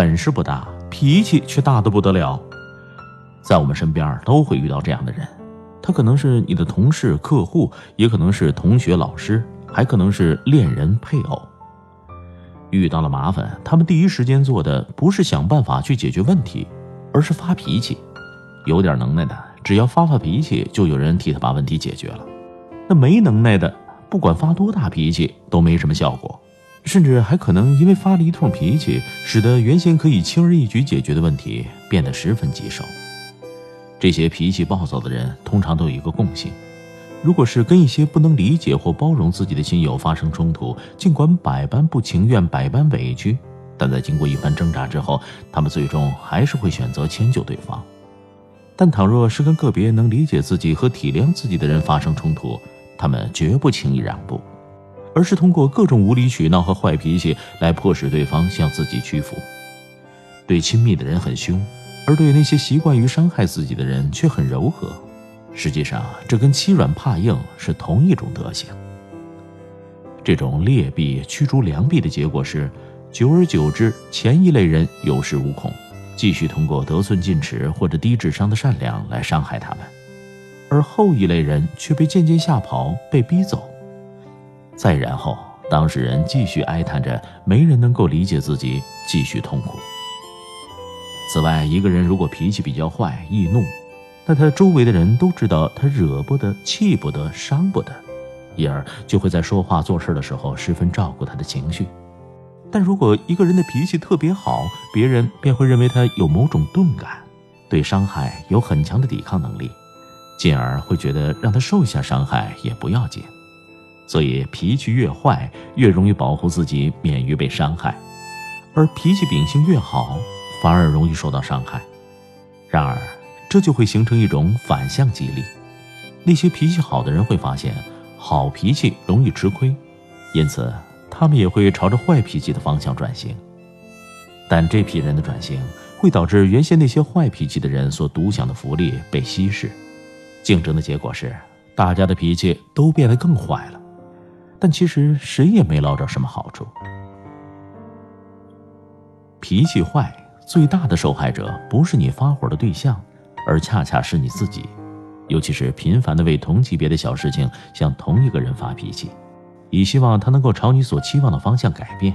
本事不大，脾气却大得不得了。在我们身边都会遇到这样的人，他可能是你的同事、客户，也可能是同学、老师，还可能是恋人、配偶。遇到了麻烦，他们第一时间做的不是想办法去解决问题，而是发脾气。有点能耐的，只要发发脾气，就有人替他把问题解决了。那没能耐的，不管发多大脾气，都没什么效果。甚至还可能因为发了一通脾气，使得原先可以轻而易举解决的问题变得十分棘手。这些脾气暴躁的人通常都有一个共性：如果是跟一些不能理解或包容自己的亲友发生冲突，尽管百般不情愿、百般委屈，但在经过一番挣扎之后，他们最终还是会选择迁就对方。但倘若是跟个别能理解自己和体谅自己的人发生冲突，他们绝不轻易让步。而是通过各种无理取闹和坏脾气来迫使对方向自己屈服。对亲密的人很凶，而对那些习惯于伤害自己的人却很柔和。实际上，这跟欺软怕硬是同一种德行。这种劣币驱逐良币的结果是，久而久之，前一类人有恃无恐，继续通过得寸进尺或者低智商的善良来伤害他们，而后一类人却被渐渐吓跑，被逼走。再然后，当事人继续哀叹着没人能够理解自己，继续痛苦。此外，一个人如果脾气比较坏、易怒，那他周围的人都知道他惹不得、气不得、伤不得，因而就会在说话做事的时候十分照顾他的情绪。但如果一个人的脾气特别好，别人便会认为他有某种钝感，对伤害有很强的抵抗能力，进而会觉得让他受一下伤害也不要紧。所以，脾气越坏，越容易保护自己免于被伤害；而脾气秉性越好，反而容易受到伤害。然而，这就会形成一种反向激励。那些脾气好的人会发现，好脾气容易吃亏，因此他们也会朝着坏脾气的方向转型。但这批人的转型会导致原先那些坏脾气的人所独享的福利被稀释，竞争的结果是，大家的脾气都变得更坏了。但其实谁也没捞着什么好处。脾气坏最大的受害者不是你发火的对象，而恰恰是你自己。尤其是频繁的为同级别的小事情向同一个人发脾气，以希望他能够朝你所期望的方向改变。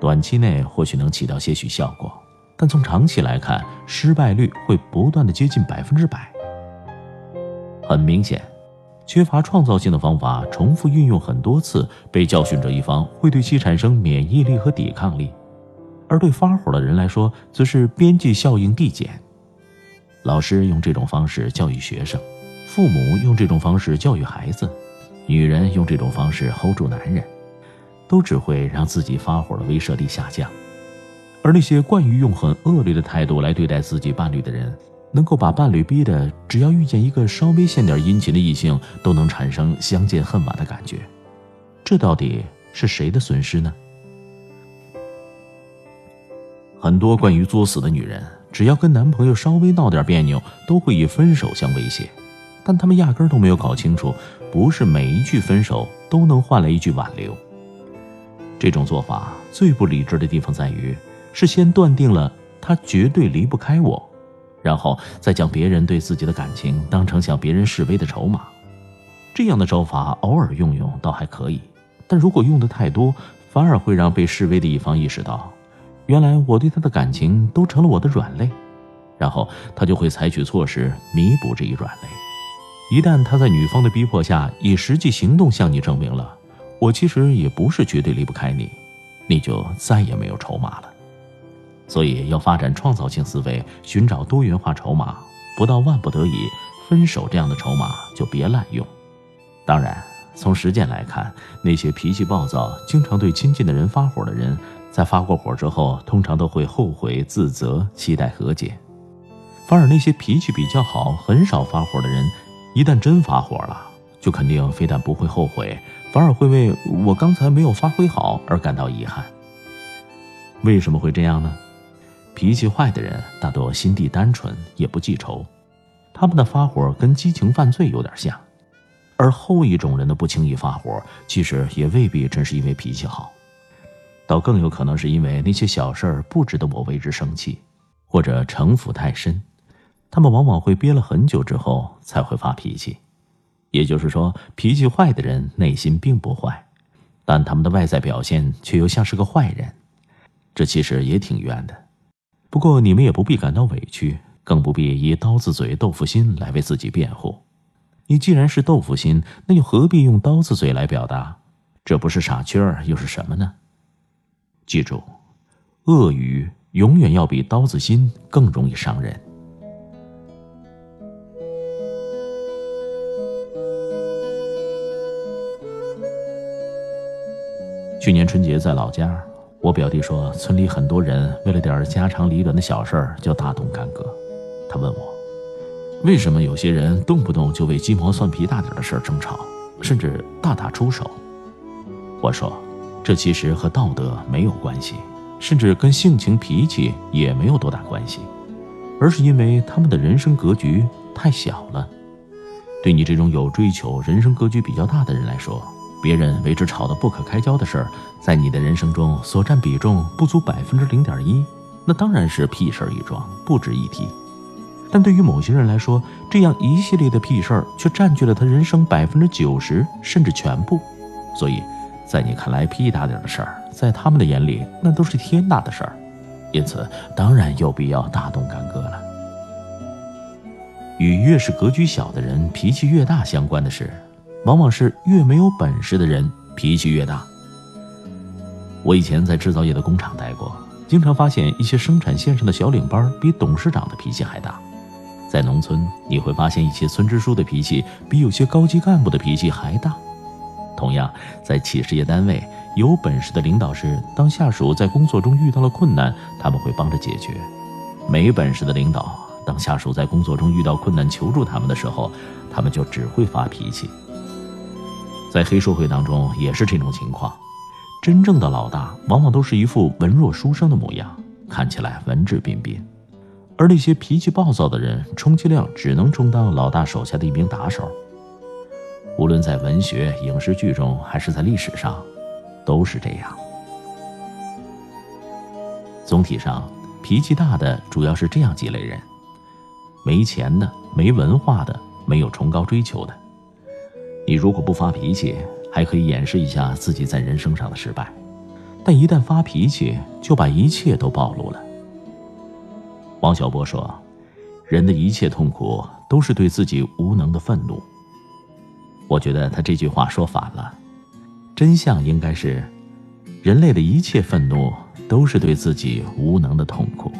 短期内或许能起到些许效果，但从长期来看，失败率会不断的接近百分之百。很明显。缺乏创造性的方法，重复运用很多次，被教训者一方会对其产生免疫力和抵抗力，而对发火的人来说，则是边际效应递减。老师用这种方式教育学生，父母用这种方式教育孩子，女人用这种方式 hold 住男人，都只会让自己发火的威慑力下降。而那些惯于用很恶劣的态度来对待自己伴侣的人。能够把伴侣逼得，只要遇见一个稍微献点殷勤的异性，都能产生相见恨晚的感觉，这到底是谁的损失呢？很多关于作死的女人，只要跟男朋友稍微闹点别扭，都会以分手相威胁，但他们压根都没有搞清楚，不是每一句分手都能换来一句挽留。这种做法最不理智的地方在于，是先断定了他绝对离不开我。然后再将别人对自己的感情当成向别人示威的筹码，这样的招法偶尔用用倒还可以，但如果用的太多，反而会让被示威的一方意识到，原来我对他的感情都成了我的软肋，然后他就会采取措施弥补这一软肋。一旦他在女方的逼迫下以实际行动向你证明了，我其实也不是绝对离不开你，你就再也没有筹码了。所以要发展创造性思维，寻找多元化筹码，不到万不得已分手这样的筹码就别滥用。当然，从实践来看，那些脾气暴躁、经常对亲近的人发火的人，在发过火之后，通常都会后悔、自责、期待和解；反而那些脾气比较好、很少发火的人，一旦真发火了，就肯定非但不会后悔，反而会为我刚才没有发挥好而感到遗憾。为什么会这样呢？脾气坏的人大多心地单纯，也不记仇，他们的发火跟激情犯罪有点像。而后一种人的不轻易发火，其实也未必真是因为脾气好，倒更有可能是因为那些小事儿不值得我为之生气，或者城府太深。他们往往会憋了很久之后才会发脾气。也就是说，脾气坏的人内心并不坏，但他们的外在表现却又像是个坏人。这其实也挺冤的。不过你们也不必感到委屈，更不必以刀子嘴豆腐心来为自己辩护。你既然是豆腐心，那又何必用刀子嘴来表达？这不是傻缺儿又是什么呢？记住，恶语永远要比刀子心更容易伤人。去年春节在老家，我表弟说，村里很多人为了点家长里短的小事儿就大动干戈。他问我。为什么有些人动不动就为鸡毛蒜皮大点的事儿争吵，甚至大打出手？我说，这其实和道德没有关系，甚至跟性情脾气也没有多大关系，而是因为他们的人生格局太小了。对你这种有追求、人生格局比较大的人来说，别人为之吵得不可开交的事儿，在你的人生中所占比重不足百分之零点一，那当然是屁事儿一桩，不值一提。但对于某些人来说，这样一系列的屁事儿却占据了他人生百分之九十甚至全部，所以，在你看来屁大点的事儿，在他们的眼里那都是天大的事儿，因此当然有必要大动干戈了。与越是格局小的人脾气越大相关的是，往往是越没有本事的人脾气越大。我以前在制造业的工厂待过，经常发现一些生产线上的小领班比董事长的脾气还大。在农村，你会发现一些村支书的脾气比有些高级干部的脾气还大。同样，在企事业单位，有本事的领导是，当下属在工作中遇到了困难，他们会帮着解决；没本事的领导，当下属在工作中遇到困难求助他们的时候，他们就只会发脾气。在黑社会当中也是这种情况，真正的老大往往都是一副文弱书生的模样，看起来文质彬彬。而那些脾气暴躁的人，充其量只能充当老大手下的一名打手。无论在文学、影视剧中，还是在历史上，都是这样。总体上，脾气大的主要是这样几类人：没钱的、没文化的、没有崇高追求的。你如果不发脾气，还可以掩饰一下自己在人生上的失败；但一旦发脾气，就把一切都暴露了。王小波说：“人的一切痛苦都是对自己无能的愤怒。”我觉得他这句话说反了，真相应该是：人类的一切愤怒都是对自己无能的痛苦。